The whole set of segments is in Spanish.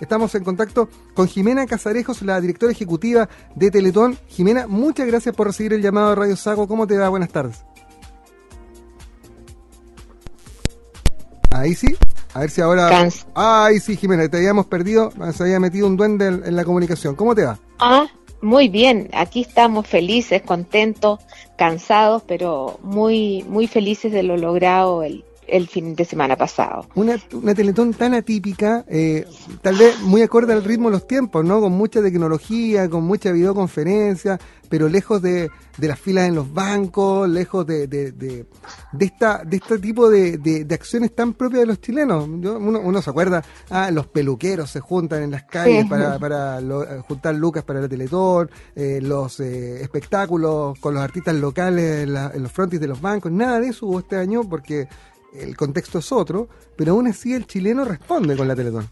Estamos en contacto con Jimena Casarejos, la directora ejecutiva de Teletón. Jimena, muchas gracias por recibir el llamado de Radio Sago. ¿Cómo te va? Buenas tardes. Ahí sí. A ver si ahora. Ay, sí, Jimena, te habíamos perdido. Se había metido un duende en, la comunicación. ¿Cómo te va? Ah, muy bien. Aquí estamos felices, contentos, cansados, pero muy, muy felices de lo logrado el, el fin de semana pasado. Una, una Teletón tan atípica, eh, tal vez muy acorde al ritmo de los tiempos, ¿no? Con mucha tecnología, con mucha videoconferencia, pero lejos de, de las filas en los bancos, lejos de, de, de, esta, de este tipo de, de, acciones tan propias de los chilenos. uno, uno, se acuerda, ah, los peluqueros se juntan en las calles para, para eh, juntar lucas para la Teletón, eh, los espectáculos con los artistas locales en, en los frontis de los bancos, nada de eso hubo este año porque el contexto es otro, pero aún así el chileno responde con la Teletón.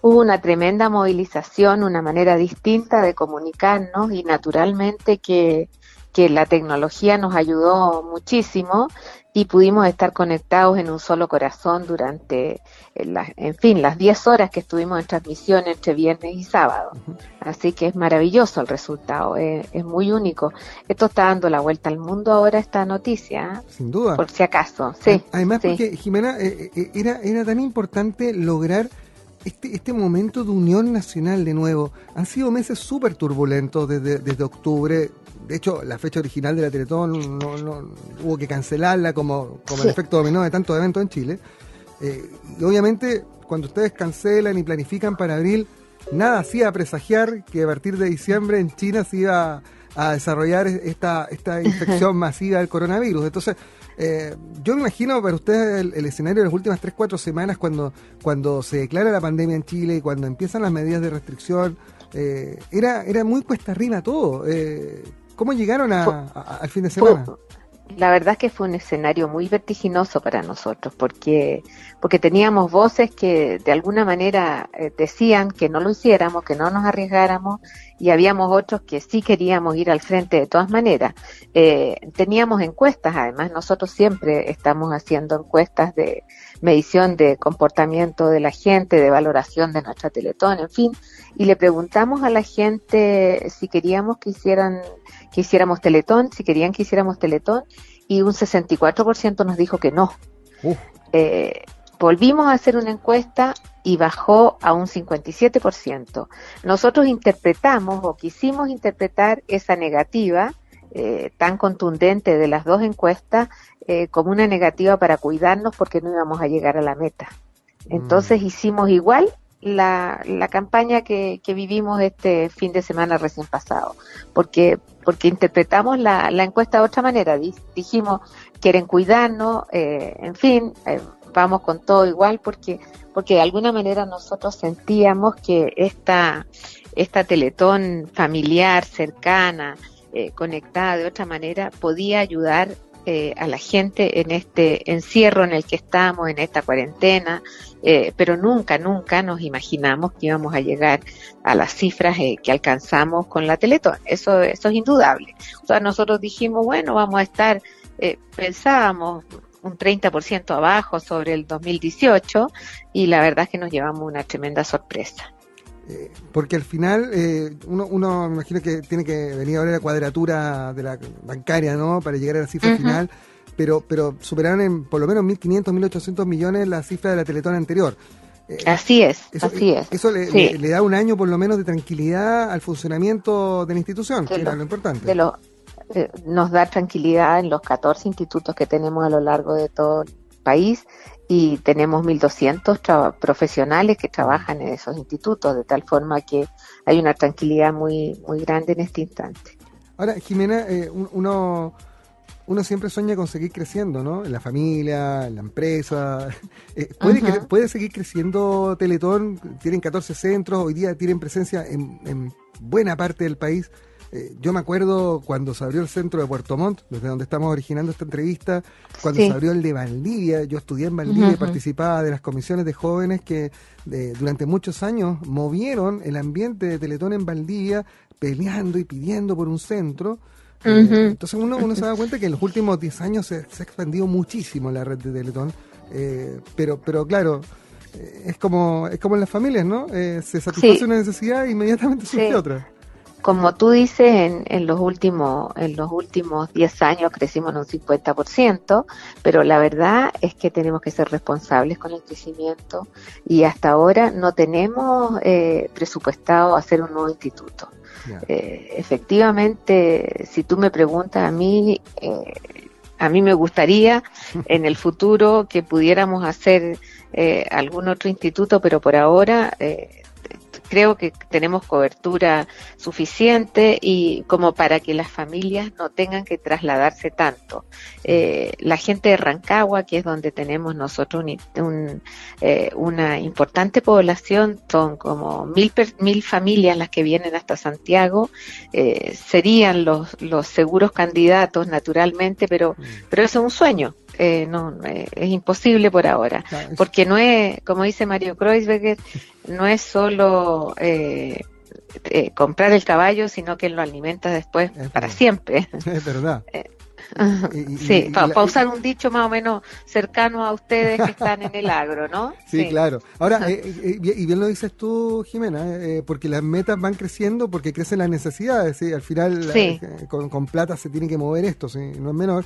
Hubo una tremenda movilización, una manera distinta de comunicarnos y naturalmente que, que la tecnología nos ayudó muchísimo y pudimos estar conectados en un solo corazón durante, eh, en fin, las 10 horas que estuvimos en transmisión entre viernes y sábado. Así que es maravilloso el resultado, es, muy único. Esto está dando la vuelta al mundo ahora esta noticia. Sin duda. Por si acaso, sí. Además, porque Jimena, eh, eh, era, era tan importante lograr este, este momento de unión nacional de nuevo. Han sido meses súper turbulentos desde, desde octubre de hecho, la fecha original de la Teletón no, hubo que cancelarla como, como el efecto dominó de tantos eventos en Chile. Eh, y obviamente, cuando ustedes cancelan y planifican para abril, nada hacía presagiar que a partir de diciembre en China se iba a desarrollar esta, esta infección masiva del coronavirus. Entonces, eh, yo me imagino para ustedes el, escenario de las últimas 3-4 semanas cuando, cuando se declara la pandemia en Chile y cuando empiezan las medidas de restricción, eh, era, era muy cuesta arriba todo. Eh, ¿Cómo llegaron al fin de semana? la verdad es que fue un escenario muy vertiginoso para nosotros porque porque teníamos voces que de alguna manera eh, decían que no lo hiciéramos, que no nos arriesgáramos y habíamos otros que sí queríamos ir al frente de todas maneras. Eh, teníamos encuestas, además nosotros siempre estamos haciendo encuestas de medición de comportamiento de la gente, de valoración de nuestra Teletón, en fin, y le preguntamos a la gente si queríamos que hicieran que hiciéramos Teletón, si querían que hiciéramos Teletón, y un 64% nos dijo que no. Eh, volvimos a hacer una encuesta y bajó a un 57%. Nosotros interpretamos o quisimos interpretar esa negativa eh, tan contundente de las dos encuestas eh, como una negativa para cuidarnos porque no íbamos a llegar a la meta. Entonces mm. hicimos igual la, la campaña que, que, vivimos este fin de semana recién pasado, porque, porque interpretamos la, la encuesta de otra manera. Dijimos, quieren cuidarnos, eh, en fin, eh, vamos con todo igual, porque, porque de alguna manera nosotros sentíamos que esta, esta teletón familiar, cercana, eh, conectada de otra manera, podía ayudar eh, a la gente en este encierro en el que estamos, en esta cuarentena, eh, pero nunca, nunca nos imaginamos que íbamos a llegar a las cifras eh, que alcanzamos con la Teletón. Eso, eso es indudable. O sea, nosotros dijimos, bueno, vamos a estar, pensábamos un 30% abajo sobre el 2018 y la verdad es que nos llevamos una tremenda sorpresa. Eh, porque al final eh, uno, uno me imagino que tiene que venir a ver la cuadratura de la bancaria, ¿no? Para llegar a la cifra final, pero, pero superaron en por lo menos 1.500, 1.800 millones la cifra de la Teletón anterior. Eh, así es, así es. Eso le, da un año por lo menos de tranquilidad al funcionamiento de la institución, que era lo importante. nos da tranquilidad en los 14 institutos que tenemos a lo largo de todo país y tenemos 1.200 profesionales que trabajan en esos institutos, de tal forma que hay una tranquilidad muy, muy grande en este instante. Ahora, Jimena, eh, uno, uno siempre sueña con seguir creciendo, ¿no? En la familia, en la empresa. Eh, ¿puede, ¿Puede seguir creciendo Teletón? Tienen 14 centros, hoy día tienen presencia en, en buena parte del país. Eh, yo me acuerdo cuando se abrió el centro de Puerto Montt, desde donde estamos originando esta entrevista, cuando se abrió el de Valdivia, yo estudié en Valdivia y participaba de las comisiones de jóvenes que durante muchos años movieron el ambiente de Teletón en Valdivia, peleando y pidiendo por un centro. Eh, entonces uno, uno se da cuenta que en los últimos 10 años se, ha expandido muchísimo la red de Teletón, eh, pero, pero claro, es como es como en las familias, ¿no? se satisface una necesidad e inmediatamente surge otra como tú dices, en, en, los últimos en los últimos 10 años crecimos en un 50%, pero la verdad es que tenemos que ser responsables con el crecimiento y hasta ahora no tenemos eh, presupuestado hacer un nuevo instituto. Eh, efectivamente, si tú me preguntas a mí, eh, a mí me gustaría en el futuro que pudiéramos hacer eh, algún otro instituto, pero por ahora eh, creo que tenemos cobertura suficiente y como para que las familias no tengan que trasladarse tanto. Eh, la gente de Rancagua, que es donde tenemos nosotros eh, una importante población, son como mil, mil familias las que vienen hasta Santiago, eh, serían los, los seguros candidatos naturalmente, pero, mm. pero eso es un sueño. Eh, no, eh, es imposible por ahora, porque no es, como dice Mario Kreuzberger, no es solo eh, comprar el caballo, sino que lo alimenta después para siempre. Es verdad. Sí, para usar un dicho más o menos cercano a ustedes que están en el agro, ¿no? Sí, claro. Ahora, eh, eh, y bien lo dices tú, Jimena, eh, porque las metas van creciendo porque crecen las necesidades, ¿sí? Al final, con, plata se tiene que mover esto, ¿sí? No es menor.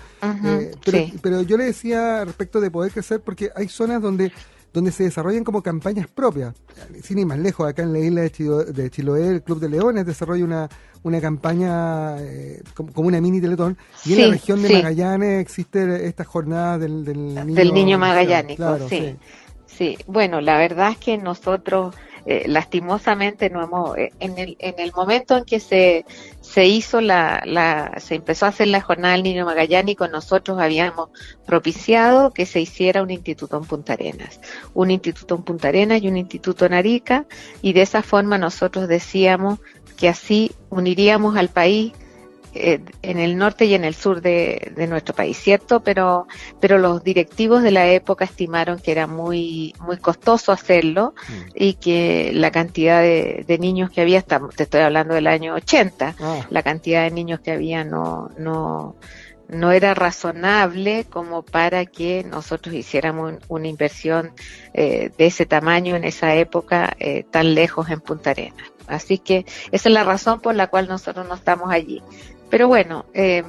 pero, pero yo le decía respecto de poder crecer porque hay zonas donde donde se desarrollan como campañas propias. Sin ir más lejos, acá en la isla de, Chiloé, el Club de Leones desarrolla una, una campaña eh, como, una mini teletón. Y en la región de Magallanes existe esta jornada del, del niño, del niño magallánico. sí. sí. bueno, la verdad es que nosotros eh, lastimosamente no hemos, eh, en, el, en el momento en que se, se hizo la, la, se empezó a hacer la jornada del niño magallánico, nosotros habíamos propiciado que se hiciera un instituto en Punta Arenas, un instituto en Punta Arenas y un instituto en Arica, y de esa forma nosotros decíamos que así uniríamos al país eh, en el norte y en el sur de, nuestro país, ¿cierto? Pero, pero los directivos de la época estimaron que era muy, muy costoso hacerlo mm. y que la cantidad de, niños que había, te estoy hablando del año 80, ah. la cantidad de niños que había no, no, no era razonable como para que nosotros hiciéramos una inversión eh, de ese tamaño en esa época eh, tan lejos en Punta Arenas. Así que esa es la razón por la cual nosotros no estamos allí. Pero bueno, eh,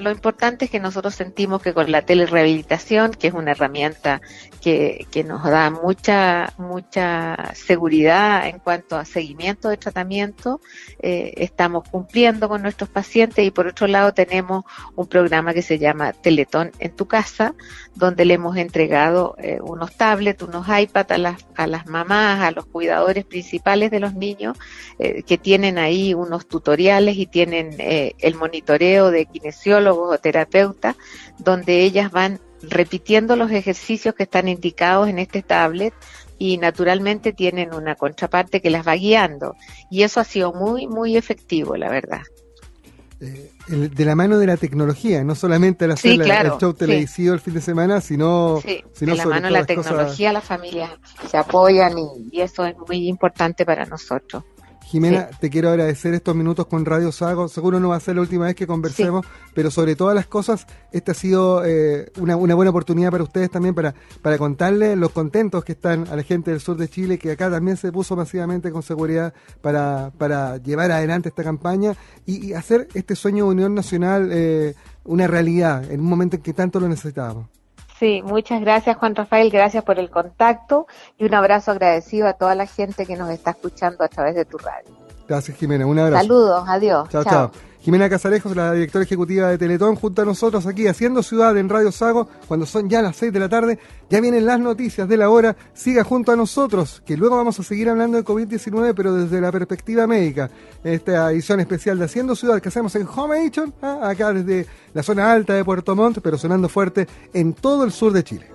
lo importante es que nosotros sentimos que con la telerehabilitación, que es una herramienta que, que nos da mucha, mucha seguridad en cuanto a seguimiento de tratamiento, eh, estamos cumpliendo con nuestros pacientes y por otro lado tenemos un programa que se llama Teletón en tu casa, donde le hemos entregado eh, unos tablets, unos iPads a las, a las mamás, a los cuidadores principales de los niños, eh, que tienen ahí unos tutoriales y tienen el monitoreo de kinesiólogos o terapeutas, donde ellas van repitiendo los ejercicios que están indicados en este tablet y naturalmente tienen una contraparte que las va guiando. Y eso ha sido muy, muy efectivo, la verdad. Eh, de la mano de la tecnología, no solamente al hacer el show televisivo el fin de semana, sino, de la mano de la tecnología, las familias se apoyan y eso es muy importante para nosotros. Jimena, te quiero agradecer estos minutos con Radio Sago. Seguro no va a ser la última vez que conversemos, pero sobre todas las cosas, esta ha sido eh, una, buena oportunidad para ustedes también para, para contarles los contentos que están a la gente del sur de Chile, que acá también se puso masivamente con seguridad para, para llevar adelante esta campaña y, hacer este sueño de unión nacional eh, una realidad en un momento en que tanto lo necesitábamos. Sí, muchas gracias Juan Rafael, gracias por el contacto y un abrazo agradecido a toda la gente que nos está escuchando a través de tu radio. Gracias Jimena, un abrazo. Saludos, adiós. chao. chao. Jimena Casarejos, la directora ejecutiva de Teletón, junto a nosotros aquí haciendo ciudad en Radio Sago, cuando son ya las 6 de la tarde, ya vienen las noticias de la hora, siga junto a nosotros, que luego vamos a seguir hablando de COVID-19, pero desde la perspectiva médica, esta edición especial de Haciendo Ciudad que hacemos en Home Edition, ¿ah? acá desde la zona alta de Puerto Montt, pero sonando fuerte en todo el sur de Chile.